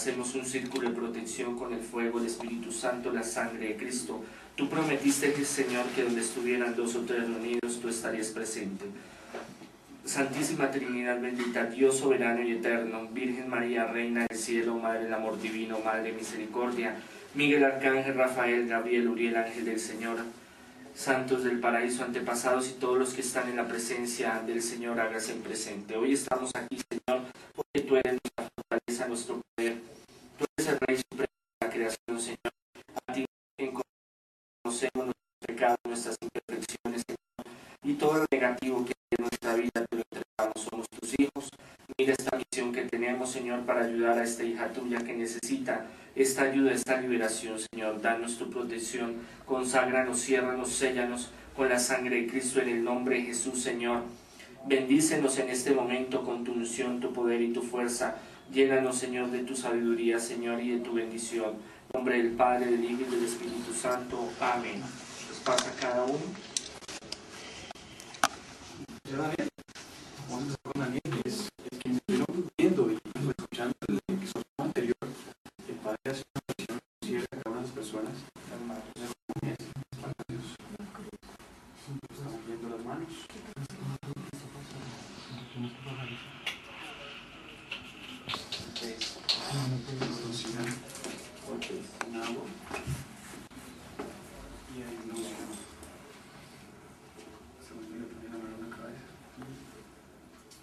Hacemos un círculo de protección con el fuego, el Espíritu Santo, la sangre de Cristo. Tú prometiste que, Señor, que donde estuvieran dos o tres reunidos, tú estarías presente. Santísima Trinidad bendita, Dios soberano y eterno, Virgen María, Reina del cielo, Madre del amor divino, Madre de misericordia, Miguel Arcángel, Rafael, Gabriel, Uriel, Ángel del Señor, santos del paraíso, antepasados y todos los que están en la presencia del Señor, hágase presente. Hoy estamos aquí, Señor, porque tú eres nuestra fortaleza, nuestro poder. Tú eres el Rey Supremo de la creación, Señor. A ti conocemos nuestros pecados, nuestras imperfecciones, Señor, y todo lo negativo que hay en nuestra vida te lo entregamos. Somos tus hijos. Mira esta misión que tenemos, Señor, para ayudar a esta hija tuya que necesita esta ayuda, esta liberación, Señor. Danos tu protección, conságranos, ciérranos, séllanos con la sangre de Cristo en el nombre de Jesús, Señor. Bendícenos en este momento con tu unción, tu poder y tu fuerza. Llénanos, Señor, de tu sabiduría, Señor, y de tu bendición. En nombre del Padre, del Hijo y del Espíritu Santo. Amén. Pues pasa cada uno. Vamos a con Daniel, que es el que estuvieron viendo y escuchando el episodio anterior. El Padre hace una oración cierra a cada una de las personas. Las manos para Dios. Estamos viendo las manos. Rocian con agua. Y hay unos. Se me olvidó poner la mano en la cabeza.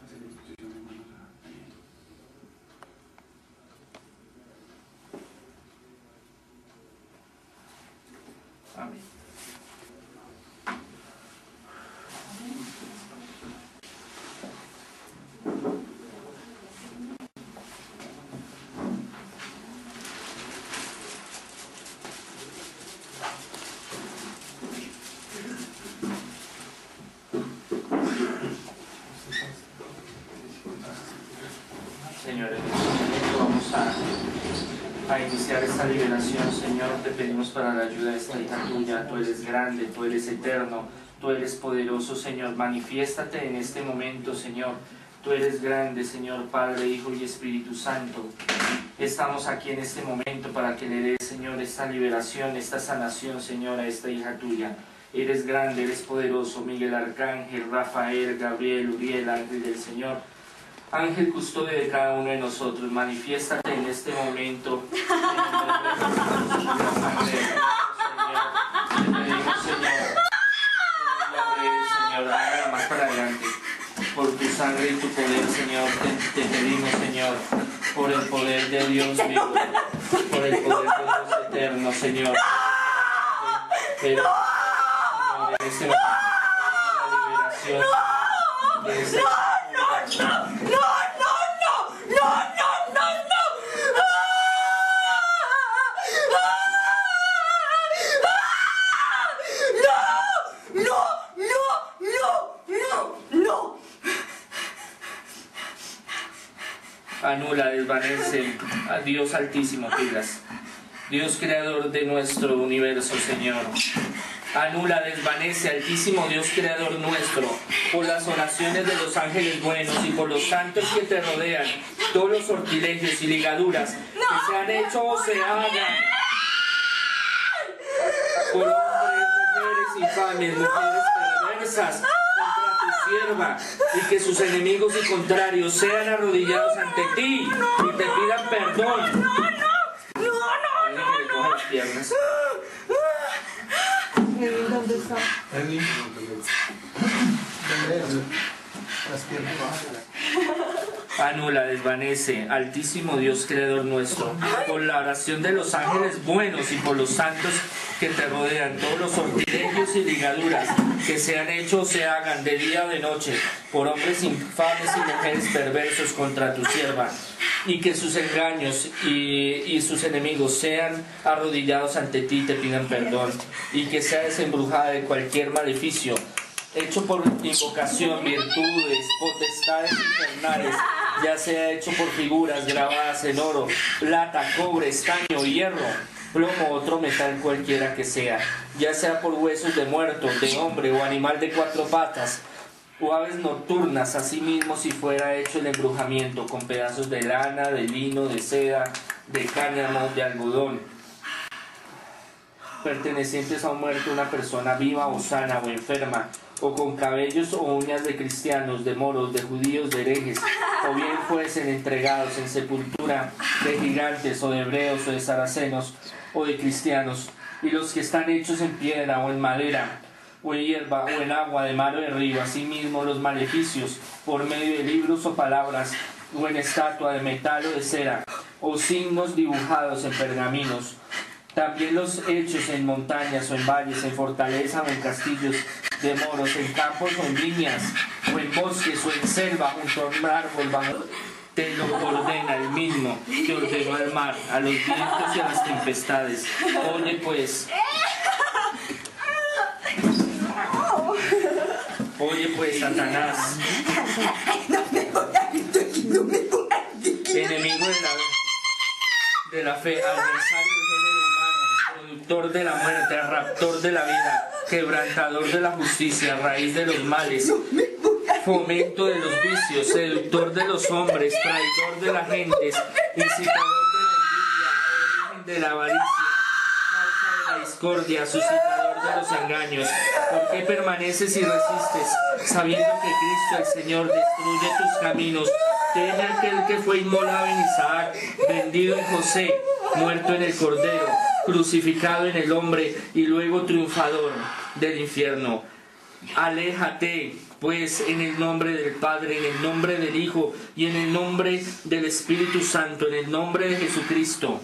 Hacer la imposición de manos a Daniel. Amén. Señor, en este momento vamos a, iniciar esta liberación, Señor. Te pedimos para la ayuda de esta hija tuya. Tú eres grande, tú eres eterno, tú eres poderoso, Señor. Manifiéstate en este momento, Señor. Tú eres grande, Señor, Padre, Hijo y Espíritu Santo. Estamos aquí en este momento para que le des, Señor, esta liberación, esta sanación, Señor, a esta hija tuya. Eres grande, eres poderoso, Miguel Arcángel, Rafael, Gabriel, Uriel, ángel del Señor. Ángel custodio de cada uno de nosotros, manifiéstate en este momento. Para adelante. Por tu sangre y tu poder, Señor, te, te pedimos, Señor, por el poder de Dios vivo, por el poder de Dios eterno, Señor. Pero, Señor, en este momento, la liberación de esta anula, desvanece Dios altísimo, pilas. Dios creador de nuestro universo, Señor. Anula, desvanece, altísimo Dios creador nuestro, por las oraciones de los ángeles buenos y por los santos que te rodean, todos los sortilegios y ligaduras que se han hecho o se hagan por hombres, mujeres infames, mujeres perversas sierva y que sus enemigos y contrarios sean arrodillados ante ti y te pidan perdón. Alguien que le coja las piernas. ¿Dónde está? Anula, desvanece, altísimo Dios creador nuestro, por la oración de los ángeles buenos y por los santos que te rodean, todos los sortilegios y ligaduras que se han o se hagan de día o de noche por hombres infames y mujeres perversos contra tu sierva, y que sus engaños y, y sus enemigos sean arrodillados ante ti y te pidan perdón, y que sea desembrujada de cualquier maleficio hecho por invocación, virtudes, potestades infernales, ya sea hecho por figuras grabadas en oro, plata, cobre, estaño, hierro, plomo, otro metal cualquiera que sea, ya sea por huesos de muerto, de hombre o animal de cuatro patas, o aves nocturnas, asimismo si fuera hecho el embrujamiento con pedazos de lana, de lino, de seda, de cáñamo, de algodón, pertenecientes a un muerto, una persona viva o sana o enferma, o con cabellos o uñas de cristianos, de moros, de judíos, de herejes, o bien fuesen entregados en sepultura de gigantes o de hebreos o de saracenos o de cristianos, y los que están hechos en piedra o en madera, o en hierba o en agua de mar o de río, asimismo los maleficios por medio de libros o palabras, o en estatua de metal o de cera, o signos dibujados en pergaminos, también los hechos en montañas o en valles, en fortaleza o en castillos de moros, en campos o en viñas, o en bosques o en selva, junto a un árbol, bajo, te lo ordena el mismo que ordenó al mar, a los vientos y a las tempestades. Oye pues, oye pues, Satanás, enemigo de la, de la fe, adversario de la muerte, raptor de la vida, quebrantador de la justicia, raíz de los males, fomento de los vicios, seductor de los hombres, traidor de las gentes, incitador de la envidia, origen de la avaricia, causa de la discordia, suscitador de los engaños. ¿Por qué permaneces y resistes, sabiendo que Cristo el Señor destruye tus caminos? Teme aquel que fue inmolado en Isaac, vendido en José, muerto en el Cordero, crucificado en el hombre y luego triunfador del infierno. Aléjate, pues, en el nombre del Padre, en el nombre del Hijo y en el nombre del Espíritu Santo, en el nombre de Jesucristo.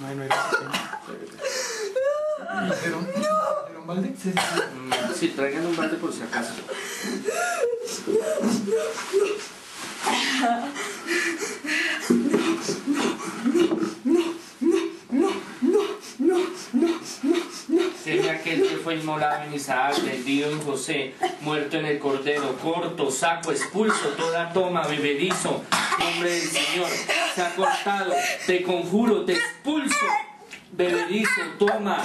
No hay, no hay. ¿Pero? ¿Pero un balde? Sí, sí, sí. Mm, Sí, traigan un balde por si acaso. Teme aquel que fue inmolado en Isaac, vendido en José, muerto en el Cordero, corto, saco, expulso, toda toma, bebedizo, nombre del Señor, se ha cortado, te conjuro, te expulso, bebedizo, toma,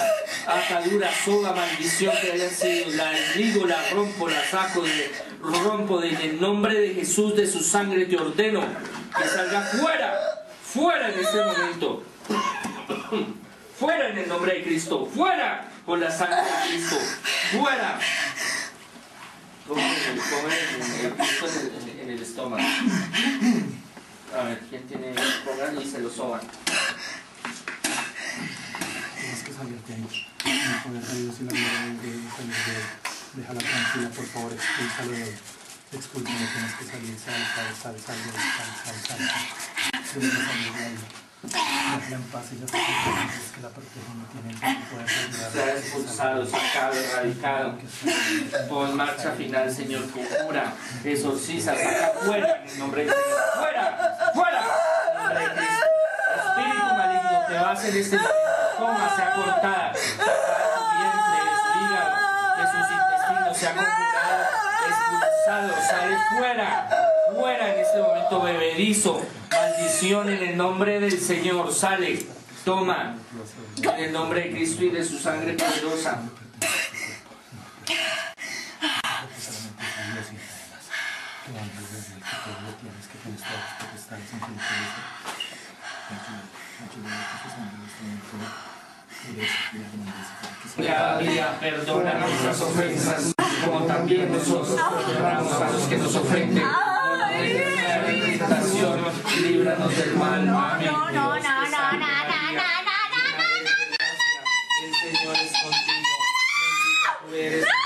atadura, soga, maldición que haya sido, la desligo, la rompo, la saco, de, rompo, de, en el nombre de Jesús, de su sangre te ordeno, que salga fuera, fuera en este momento. Fuera en el nombre de Cristo, fuera con la sangre de Cristo, fuera. El Cristo en el, en el estómago. A ver, ¿quién tiene? Pongan y se lo soban. Tienes que salirte ahí. Y la tranquila, por favor, expúlsalo de ahí. Expúlsalo, tienes que salir, sal, sal, sal, sal, sal, sal, sal, que salir de ahí. Déjala en paz, ella protege, es que la protege, no tiene ningún poder de ayudar. Se expulsado, sacado, erradicado. Pon marcha final, Señor, cura, exorciza, saca fuera en el nombre del Señor. ¡Fuera! ¡Fuera! Espíritu maligno, te vas en este momento. Sea cortada. Saca de su vientre, de su hígado, de sus intestinos, se ha conjurado, expulsado, sale fuera. Fuera en este momento, bebedizo. Maldición en el nombre del Señor, sale. Toma. En el nombre de Cristo y de su sangre poderosa. Solamente este la Gracia, perdona nuestras ofensas, como también nosotros perdonamos a los que nos ofenden. No líbranos del mal. Amén. No, no, no, no, no, no, no, El Señor es contigo. Bendita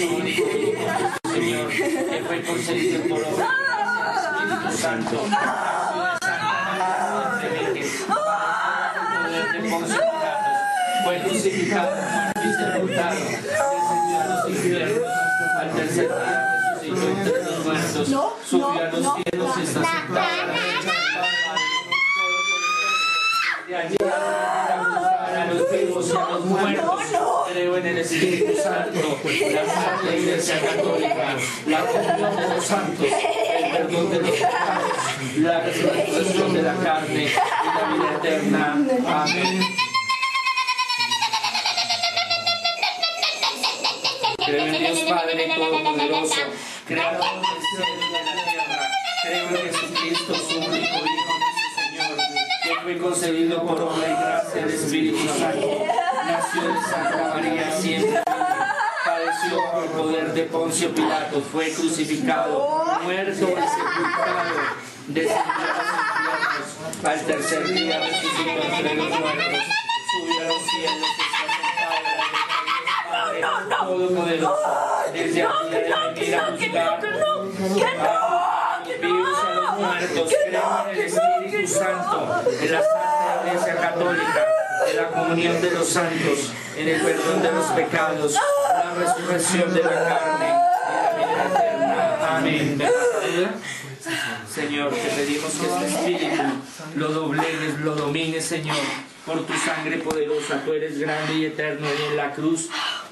Señor, que fue concebido por obra Espíritu Santo. fue crucificado, muerto y sepultado, descendió a los infiernos, al tercer día resucitó entre los muertos, subió a los cielos y está sentado a la derecha del Padre. De allí a juzgar a los vivos y a los muertos. Espíritu Santo, la Santa Iglesia Católica, la comunión de los santos, el perdón de los pecados, la resurrección de la carne y la vida eterna. Amén. Creo en Dios Padre Todopoderoso, Creador del cielo y de la tierra. Creo en Jesucristo, su único Hijo, nuestro Señor, que fue concebido por obra y gracia del Espíritu Santo. Santa María siempre. Padeció por poder de Poncio Pilato, fue crucificado, muerto y sepultado, descendió a los infiernos, al tercer día resucitó entre los muertos, subió a los cielos, está sentado a la Padre Todopoderoso, desde aquí a juzgar a los vivos y a los muertos, creo en el Espíritu Santo, en la Santa Iglesia Católica, en la comunión de los santos, en el perdón de los pecados, la resurrección de la carne y la vida eterna. Amén. Señor, te pedimos que este espíritu lo doblegues, lo domines, Señor, por tu sangre poderosa. Tú eres grande y eterno y en la cruz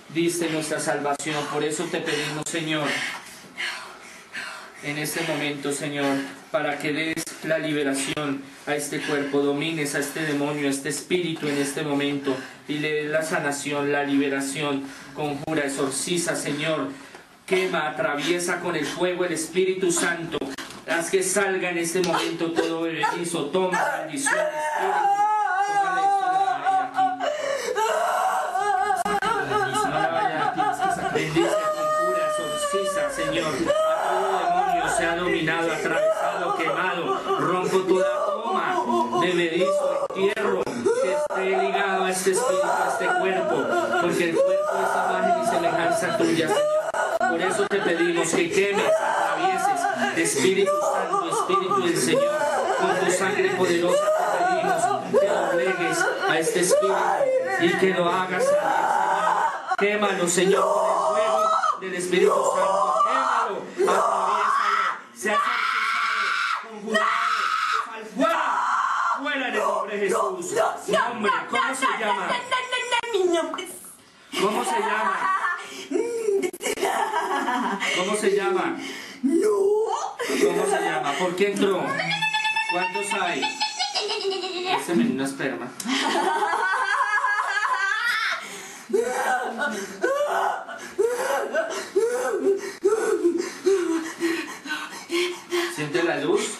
diste nuestra salvación. Por eso te pedimos, Señor, en este momento, Señor, para que des la liberación a este cuerpo, domines a este demonio, a este espíritu en este momento y le des la sanación, la liberación, conjura, exorciza, Señor. Quema, atraviesa con el fuego el Espíritu Santo. Haz que salga en este momento todo beneficio. Toma bendición, Espíritu. Medizo, entierro que esté ligado a este espíritu, a este cuerpo. Porque el cuerpo es imagen y semejanza tuya, Señor. Por eso te pedimos que quemes, atravieses, Espíritu Santo, Espíritu del Señor, con tu sangre poderosa te pedimos que doblegues a este espíritu y que lo hagas salir, Señor. Quémalo, Señor, con el fuego del Espíritu Santo. Quémalo, atraviésalo, se ha cercizado, conjurado, al fuera, fuera en el nombre de Jesús. Nombre, ¿cómo se llama? Mi nombre es... ¿Cómo se llama? ¿Cómo se llama? No. ¿Cómo se llama? ¿Por qué entró? ¿Cuántos hay? Ese menino esperma. ¿Siente la luz?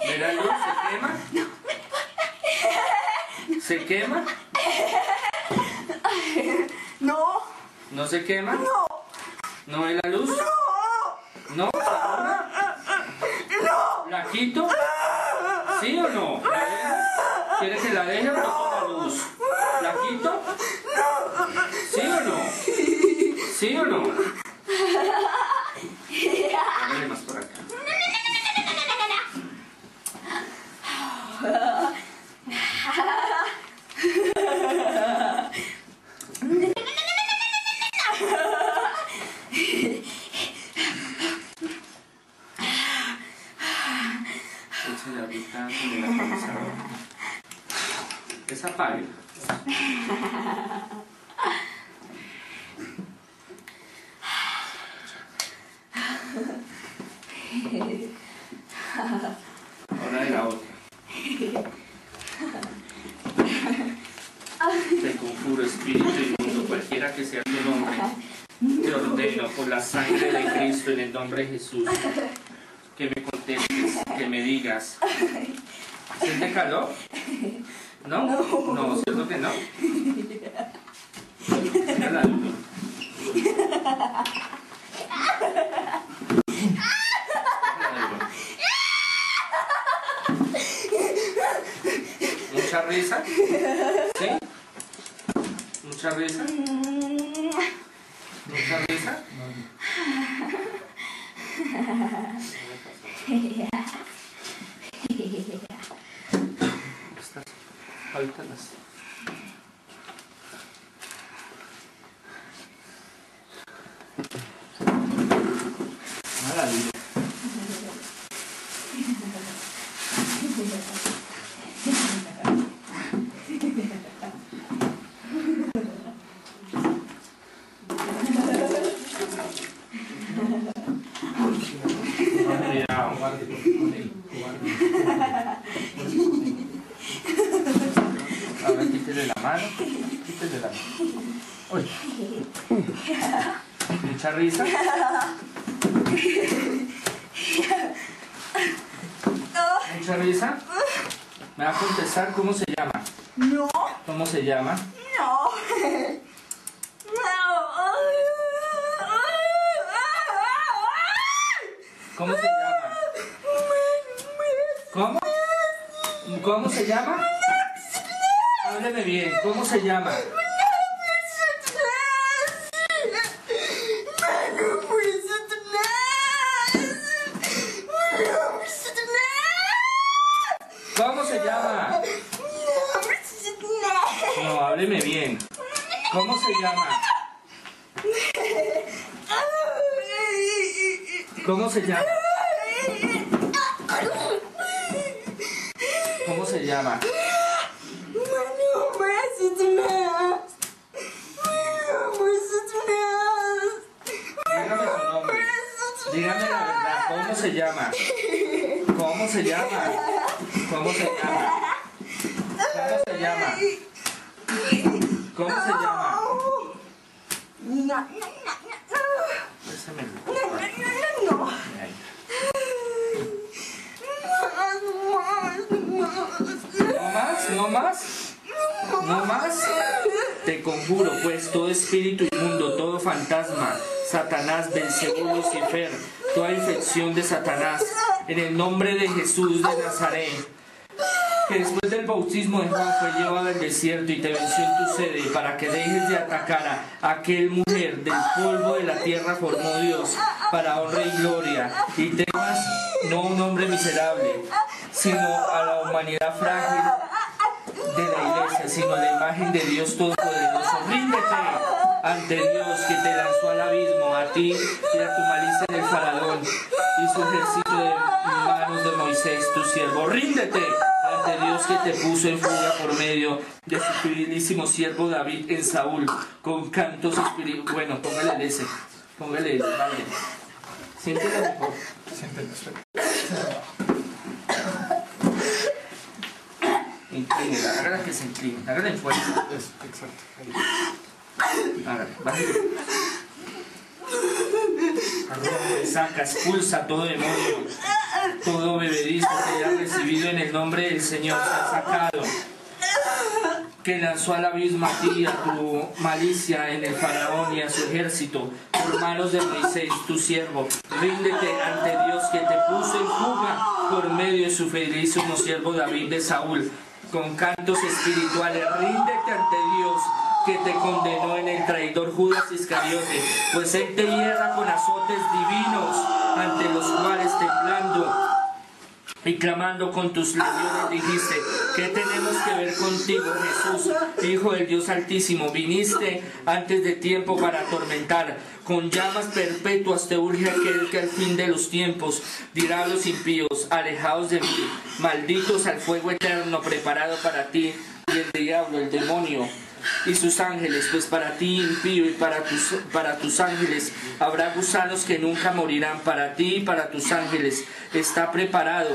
¿Ve la luz? ¿Se quema? ¿Se quema? No. ¿No se quema? No. ¿No ve la luz? No. ¿No? ¿La quito? ¿Sí o no? ¿La dejo? ¿Quiere que la deje o no la luz? ¿La quito? ¿Sí o no? ¿Sí o no? Hágale más por acá. Échale ahorita con el atomizador. Esa apague. Ahora de la otra. Te conjuro, espíritu inmundo, cualquiera que sea tu nombre. Te ordeno por la sangre de Cristo en el nombre de Jesús que me contestes, que me digas. ¿Siente calor? ¿No? No, ¿cierto que no? Mira la luz. ¿Mucha risa? ¿Sí? ¿Mucha risa? ¿Mucha risa? Estás. Ahorita las. Maravilla. Cuidado. Guarde con él. Guarde. A ver, quítele la mano. Quítele la mano. Uy. Risa. Mucha risa. ¿Me va a contestar cómo se llama? No. ¿Cómo se llama? No. ¿Cómo se llama? ¿Cómo? ¿Cómo se llama? Hábleme bien. ¿Cómo se llama? ¿Cómo se llama? No, hábleme bien. ¿Cómo se llama? ¿Cómo se llama? ¿Cómo se llama? Dígame su nombre. Dígame la verdad. ¿Cómo se llama? ¿Cómo se llama? ¿Cómo se llama? ¿Cómo se llama? ¿Cómo se llama? Pésamelo. Ahí. ¿No más? ¿No más? Te conjuro, pues, todo espíritu inmundo, todo fantasma, Satanás, Belcebú, Lucifer, toda infección de Satanás, en el nombre de Jesús de Nazaret, que después del bautismo de Juan fue llevado al desierto y te venció en tu sede, para que dejes de atacar a aquel mujer del polvo de la tierra formó Dios, para honra y gloria, y temas no a un hombre miserable, sino a la humanidad frágil de la iglesia, sino la imagen de Dios Todopoderoso. Ríndete ante Dios que te lanzó al abismo, a ti y a tu malicia del faraón y su ejército de manos de Moisés, tu siervo. Ríndete ante Dios que te puso en fuga por medio de su fidelísimo siervo David en Saúl, con cantos espirituales. Bueno, póngale ese, póngale el vale. Siéntela mejor. Siéntenlo, Inclínela, hágala que se incline, hágala en fuerza. Es, exacto. Ahí. Bájale. Saca, expulsa todo demonio, todo bebedizo que haya recibido en el nombre del Señor, se ha sacado. Que lanzó al abismo a ti a tu malicia en el faraón y a su ejército, por manos de Moisés, tu siervo. Ríndete ante Dios que te puso en fuga por medio de su fidelísimo siervo David de Saúl, con cantos espirituales. Ríndete ante Dios que te condenó en el traidor Judas Iscariote, pues él te hierra con azotes divinos, ante los cuales temblando y clamando con tus labios dijiste, ¿qué tenemos que ver contigo, Jesús, Hijo del Dios Altísimo? Viniste antes de tiempo para atormentar, con llamas perpetuas te urge aquel que al fin de los tiempos dirá a los impíos, alejados de mí, malditos al fuego eterno preparado para ti y el diablo, el demonio y sus ángeles, pues para ti impío y para tus, para tus ángeles habrá gusanos que nunca morirán, para ti y para tus ángeles está preparado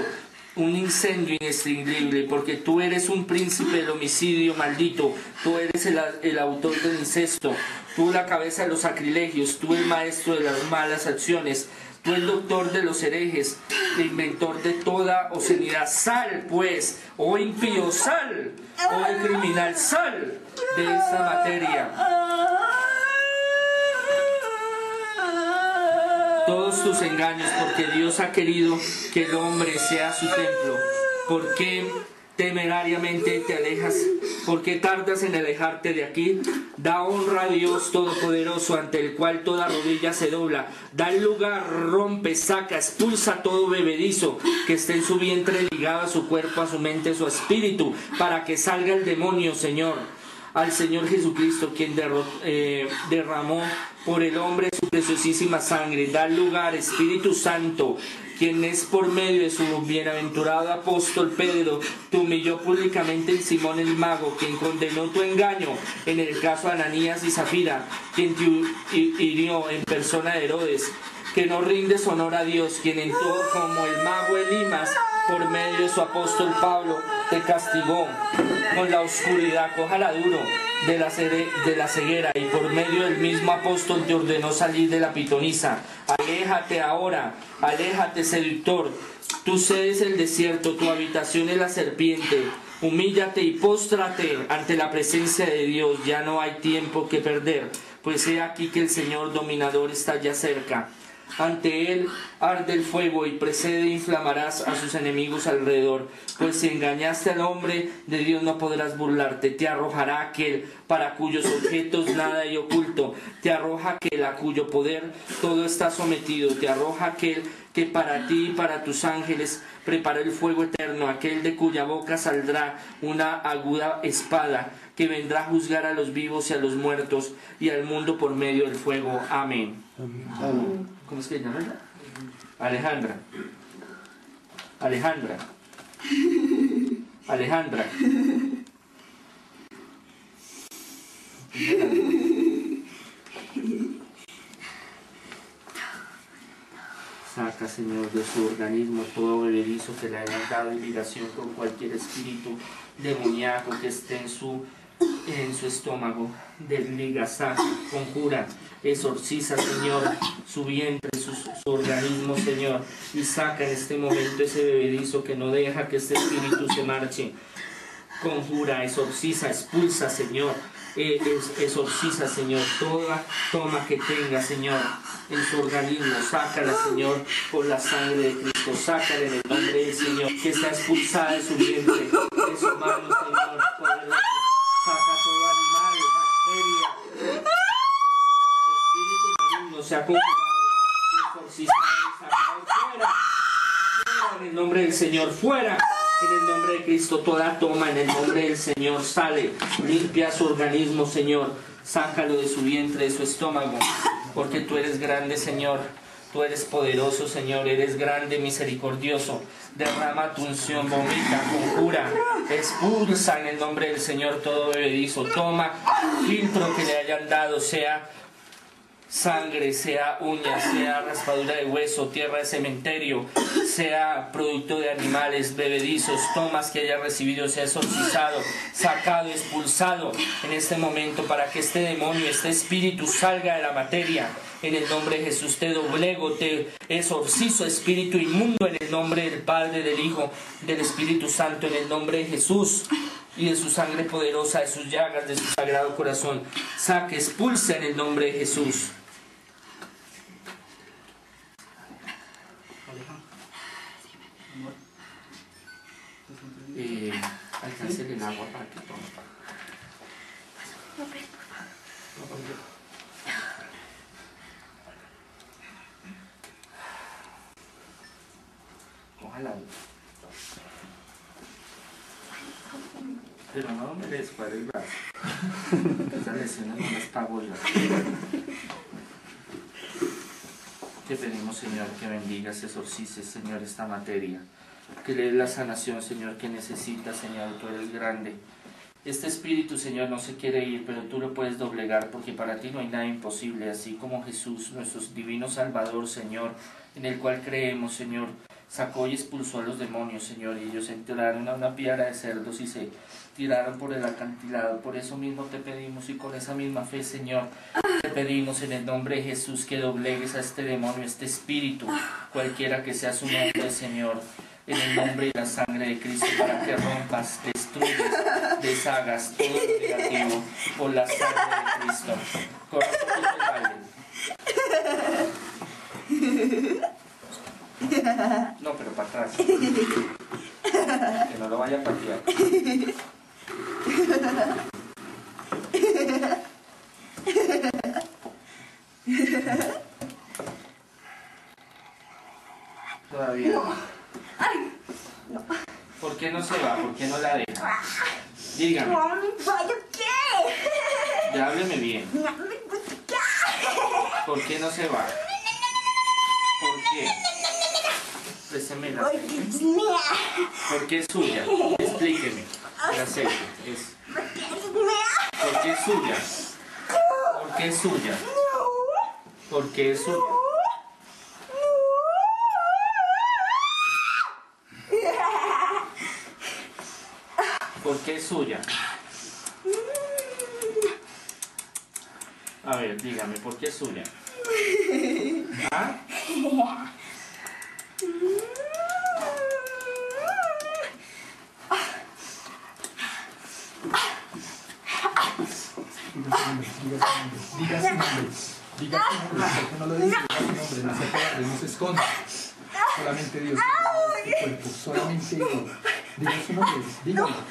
un incendio inextinguible, porque tú eres un príncipe del homicidio maldito, tú eres el, el autor del incesto, tú la cabeza de los sacrilegios, tú el maestro de las malas acciones, tú el doctor de los herejes, el inventor de toda obscenidad. Sal, pues, oh impío, sal, oh criminal, sal de esta materia. Tus engaños, porque Dios ha querido que el hombre sea su templo. ¿Por qué temerariamente te alejas? ¿Por qué tardas en alejarte de aquí? Da honra a Dios Todopoderoso, ante el cual toda rodilla se dobla. Da lugar, rompe, saca, expulsa todo bebedizo que esté en su vientre ligado a su cuerpo, a su mente, a su espíritu, para que salga el demonio, Señor. Al Señor Jesucristo, quien eh, derramó por el hombre su preciosísima sangre. Da lugar, Espíritu Santo, quien es por medio de su bienaventurado apóstol Pedro, te humilló públicamente en Simón el mago, quien condenó tu engaño en el caso de Ananías y Zafira, quien te hirió en persona de Herodes, que no rindes honor a Dios, quien en todo como el mago Elimas, por medio de su apóstol Pablo, te castigó con la oscuridad, cójala duro, de la, cere- de la ceguera, y por medio del mismo apóstol te ordenó salir de la pitonisa. Aléjate ahora, aléjate seductor, tu sede es el desierto, tu habitación es la serpiente. Humíllate y póstrate ante la presencia de Dios, ya no hay tiempo que perder, pues he aquí que el Señor dominador está ya cerca. Ante él arde el fuego y precede e inflamarás a sus enemigos alrededor. Pues si engañaste al hombre, de Dios no podrás burlarte. Te arrojará aquel para cuyos objetos nada hay oculto. Te arroja aquel a cuyo poder todo está sometido. Te arroja aquel que para ti y para tus ángeles preparó el fuego eterno. Aquel de cuya boca saldrá una aguda espada que vendrá a juzgar a los vivos y a los muertos y al mundo por medio del fuego. Amén. ¿Cómo es que se llama? Alejandra. Alejandra. Alejandra. Saca, Señor, de su organismo todo bebedizo que le hayan dado ligación con cualquier espíritu demoníaco que esté en su, en su estómago. Desliga, saca, conjura, exorciza, Señor, su vientre, su, organismo, Señor, y saca en este momento ese bebedizo que no deja que este espíritu se marche. Conjura, exorciza, expulsa, Señor. Es- exorciza, Señor, toda toma que tenga, Señor, en su organismo. Sácala, Señor, por la sangre de Cristo. Sácala en el nombre del Señor, que está expulsada de su vientre, de su mano, se ha sacado fuera. Fuera en el nombre del Señor, fuera. En el nombre de Cristo, toda toma en el nombre del Señor sale. Limpia su organismo, Señor. Sácalo de su vientre, de su estómago. Porque tú eres grande, Señor. Tú eres poderoso, Señor. Eres grande, misericordioso. Derrama tu unción, vomita, conjura. Expulsa en el nombre del Señor todo bebedizo. Toma filtro que le hayan dado, sea sangre, sea uña, sea raspadura de hueso, tierra de cementerio, sea producto de animales, bebedizos, tomas que haya recibido, sea exorcizado, sacado, expulsado en este momento para que este demonio, este espíritu salga de la materia. En el nombre de Jesús te doblego, te exorcizo, espíritu inmundo, en el nombre del Padre, del Hijo, del Espíritu Santo, en el nombre de Jesús y de su sangre poderosa, de sus llagas, de su sagrado corazón. Saque, expulsa en el nombre de Jesús. Eh, agua para que tome. Ojalá. Pero no me les cuadre el brazo. Esas lesiones no las pago yo. Te pedimos, Señor, que bendigas, exorcices, Señor, esta materia. Que le des la sanación, Señor, que necesitas, Señor, tú eres grande. Este espíritu, Señor, no se quiere ir, pero tú lo puedes doblegar porque para ti no hay nada imposible, así como Jesús, nuestro divino Salvador, Señor, en el cual creemos, Señor, sacó y expulsó a los demonios, Señor, y ellos entraron a una piara de cerdos y se tiraron por el acantilado. Por eso mismo te pedimos y con esa misma fe, Señor, te pedimos en el nombre de Jesús que doblegues a este demonio, este espíritu, cualquiera que sea su nombre, Señor, en el nombre y la sangre de Cristo, para que rompas, destruyas, deshagas todo lo negativo por la sangre de Cristo. Corre un poquito el baile. No, pero para atrás. Que no lo vaya a patear. Todavía no. ¿Por qué no se va? ¿Por qué no la deja? Dígame. Mami, ¿vaya qué? Ya hábleme bien. No me. ¿Por qué no se va? explícemela. Porque es mía. Porque es suya. Explíqueme. La aceite. Es. Porque es mía. Porque es suya. Porque es suya. Porque es suya. Porque es suya. A ver, dígame, ¿por qué es suya? ¿Ah?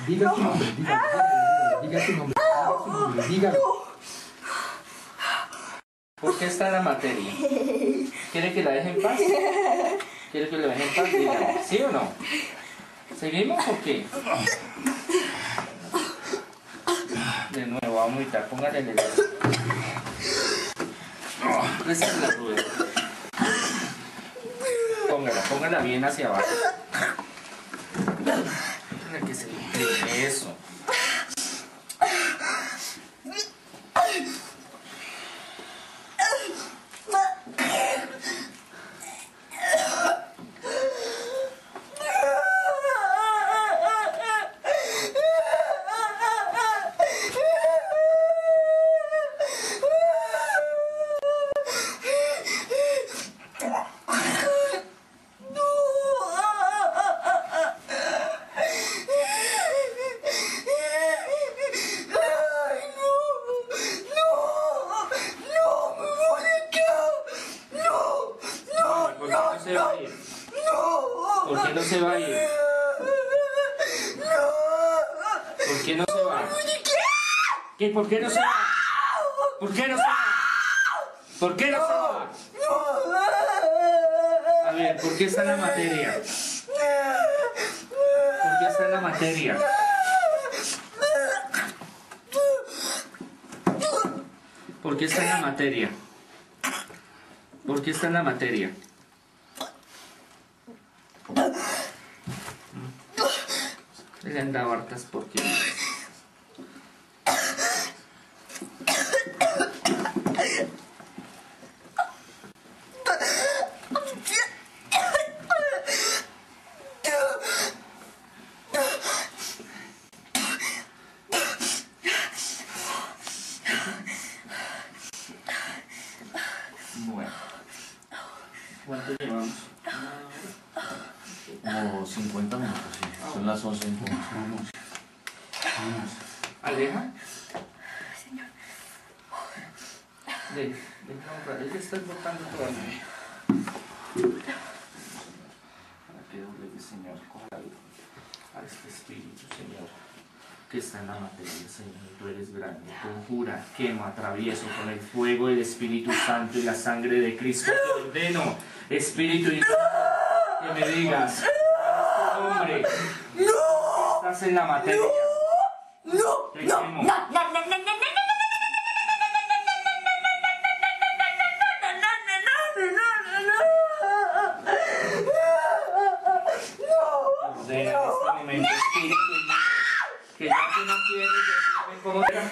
Diga su nombre. Dígalo. Diga su nombre. Diga su nombre. Dígalo. ¿Por qué está en la materia? ¿Quiere que la deje en paz? ¿Quiere que la deje en paz? Dígame, ¿sí o no? ¿Seguimos o qué? De nuevo, vamos a imitar, póngale el dedo. Es la rueda. Póngala, póngala bien hacia abajo que se eso. Se va a ir? ¿Por qué no se va a ir? ¿Por qué no se va? ¿Qué? ¿Por qué no se va? ¿Por qué no se va? ¿Por qué no se va? A ver, ¿por qué está en la materia? ¿Por qué está en la materia? ¿Por qué está en la materia? ¿Por qué está en la materia? Brenda Barcas porque ¿Aleja? De, de comprar, es que estás botando todavía. Para que doble, Señor, coja a este espíritu, Señor, que está en la materia, Señor. Tú eres grande, conjura, quema, atravieso con el fuego del Espíritu Santo y la sangre de Cristo. Te ordeno, Espíritu que me digas, hombre, estás en la materia. Te quemo. ordena en este momento, espíritu inmundo, que ya que no quiere decirme cómo era,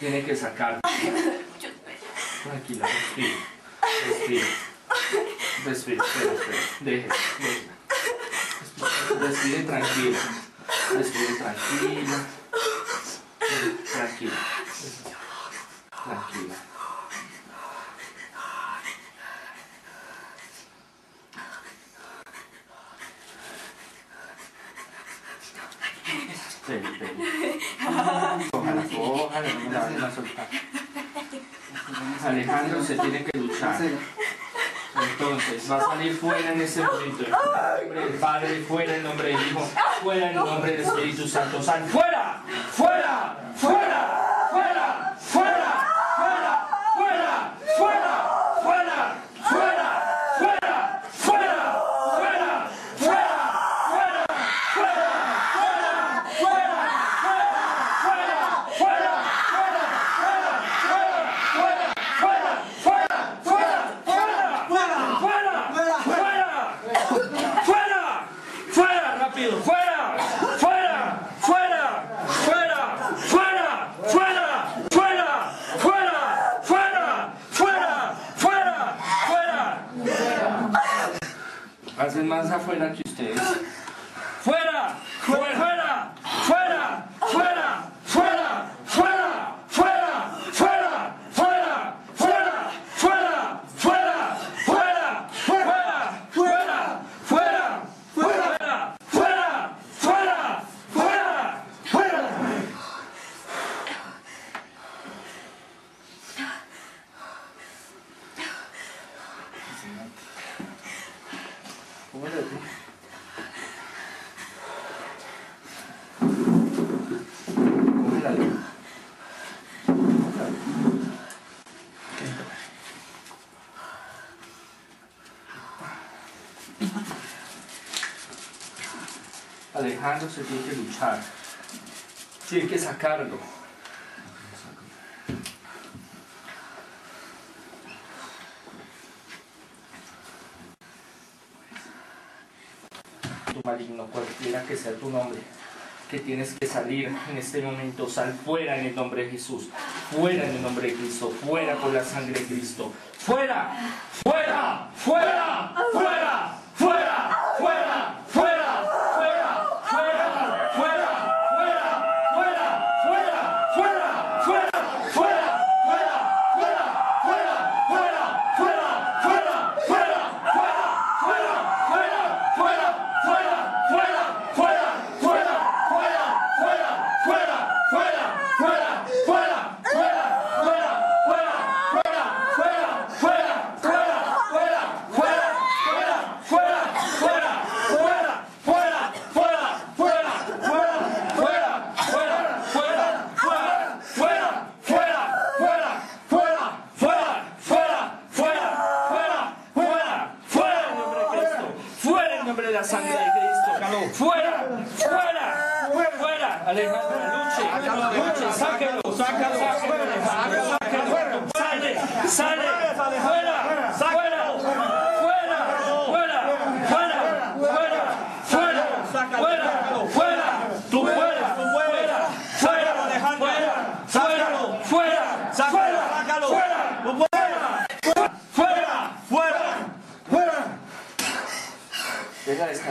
tiene que sacar. Tranquila, respira, respira, respira, espera, espera, deje, deje. Respire tranquila, respire tranquila, tranquila, tranquila. Espere, espere. Ojalá, ojalá, no me la vayan a soltar. Alejandro se tiene que luchar. Entonces, va a salir fuera en ese momento. Del Padre, fuera en nombre del Hijo, fuera en nombre del Espíritu Santo. ¡Sal! ¡Fuera! Se tiene que luchar. Tiene que sacarlo. Tu maligno, cualquiera que sea tu nombre, que tienes que salir en este momento, sal fuera en el nombre de Jesús, fuera en el nombre de Cristo, fuera con la sangre de Cristo, fuera, fuera,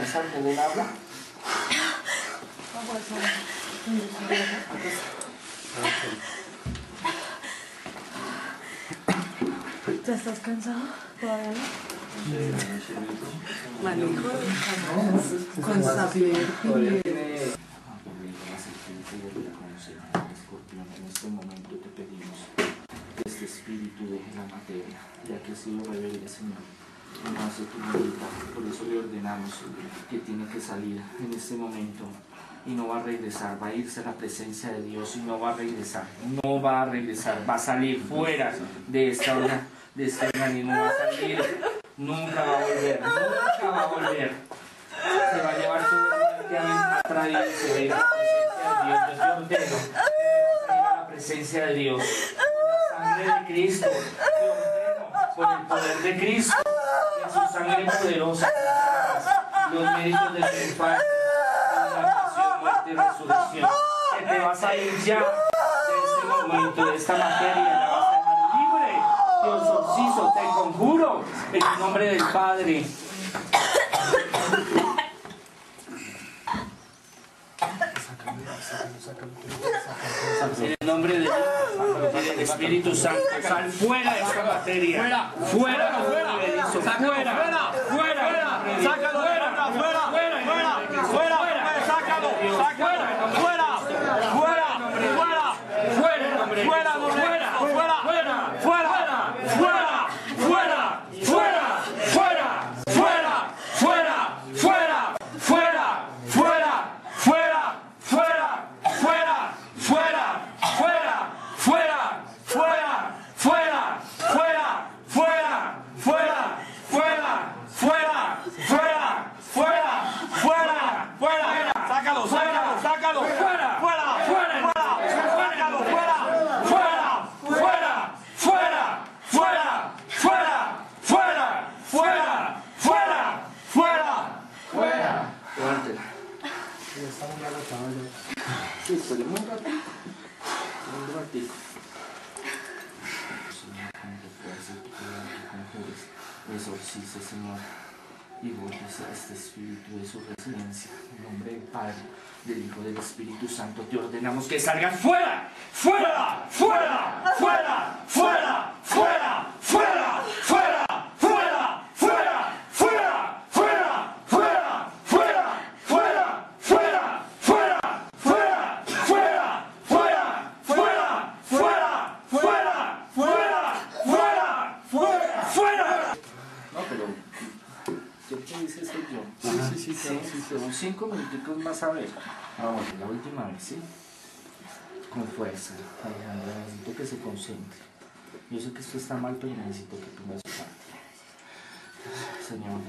Venga a descansar en el agua. ¿Ya estás cansado? ¿Todavía no? Manejo con saber. En este momento te pedimos que este espíritu deje la materia, ya que ha sido rebelde, Señor. No hace tu voluntad, por eso le ordenamos que tiene que salir en este momento y no va a regresar, va a irse a la presencia de Dios y no va a regresar, no va a regresar, va a salir fuera de esta orga- de este organismo, va a salir, nunca va a volver, nunca va a volver. Se va a llevar ha traído y se va a ir a la presencia de Dios. Yo te ordeno ir a la presencia de Dios, la sangre de Cristo, te ordeno por el poder de Cristo, en su sangre poderosa, los méritos de la pasión, muerte y resurrección, que te vas a ir ya de este momento, de esta materia, la vas a dejar libre. Te exorcizo, te conjuro, en el nombre del Padre. En el nombre y del Espíritu Santo, sal fuera de esta materia. Fuera, fuera, fuera, fuera, fuera, fuera, fuera, que salgas fuera. se concentre. Yo sé que esto está mal, pero necesito que ponga su parte. Señor,